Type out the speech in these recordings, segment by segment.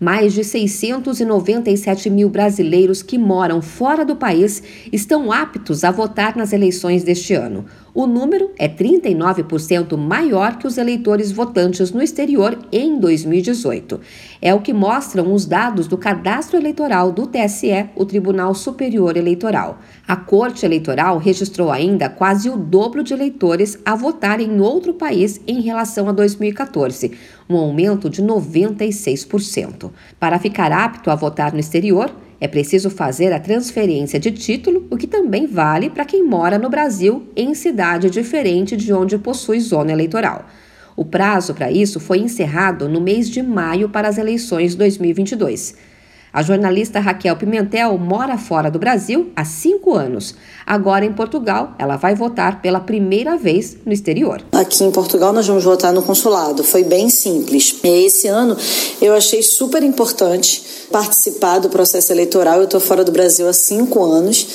Mais de 697 mil brasileiros que moram fora do país estão aptos a votar nas eleições deste ano. O número é 39% maior que os eleitores votantes no exterior em 2018. É o que mostram os dados do cadastro eleitoral do TSE, o Tribunal Superior Eleitoral. A Corte Eleitoral registrou ainda quase o dobro de eleitores a votar em outro país em relação a 2014, um aumento de 96%. Para ficar apto a votar no exterior, é preciso fazer a transferência de título, o que também vale para quem mora no Brasil em cidade diferente de onde possui zona eleitoral. O prazo para isso foi encerrado no mês de maio para as eleições 2022. A jornalista Raquel Pimentel mora fora do Brasil há cinco anos. Agora, em Portugal, ela vai votar pela primeira vez no exterior. Aqui em Portugal, nós vamos votar no consulado. Foi bem simples. E esse ano, eu achei super importante participar do processo eleitoral. Eu estou fora do Brasil há cinco anos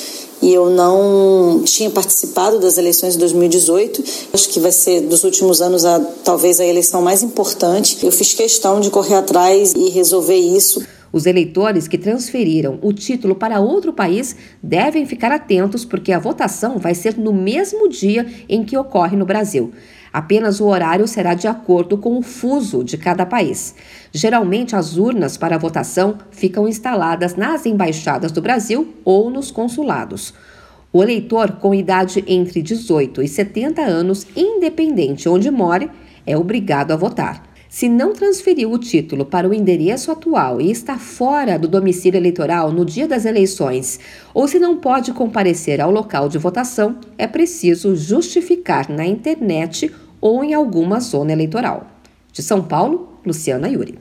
e eu não tinha participado das eleições de 2018. Acho que vai ser dos últimos anos a, talvez a eleição mais importante. Eu fiz questão de correr atrás e resolver isso. Os eleitores que transferiram o título para outro país devem ficar atentos porque a votação vai ser no mesmo dia em que ocorre no Brasil. Apenas o horário será de acordo com o fuso de cada país. Geralmente, as urnas para votação ficam instaladas nas embaixadas do Brasil ou nos consulados. O eleitor com idade entre 18 e 70 anos, independente onde more, é obrigado a votar. Se não transferiu o título para o endereço atual e está fora do domicílio eleitoral no dia das eleições, ou se não pode comparecer ao local de votação, é preciso justificar na internet ou em alguma zona eleitoral. De São Paulo, Luciana Yuri.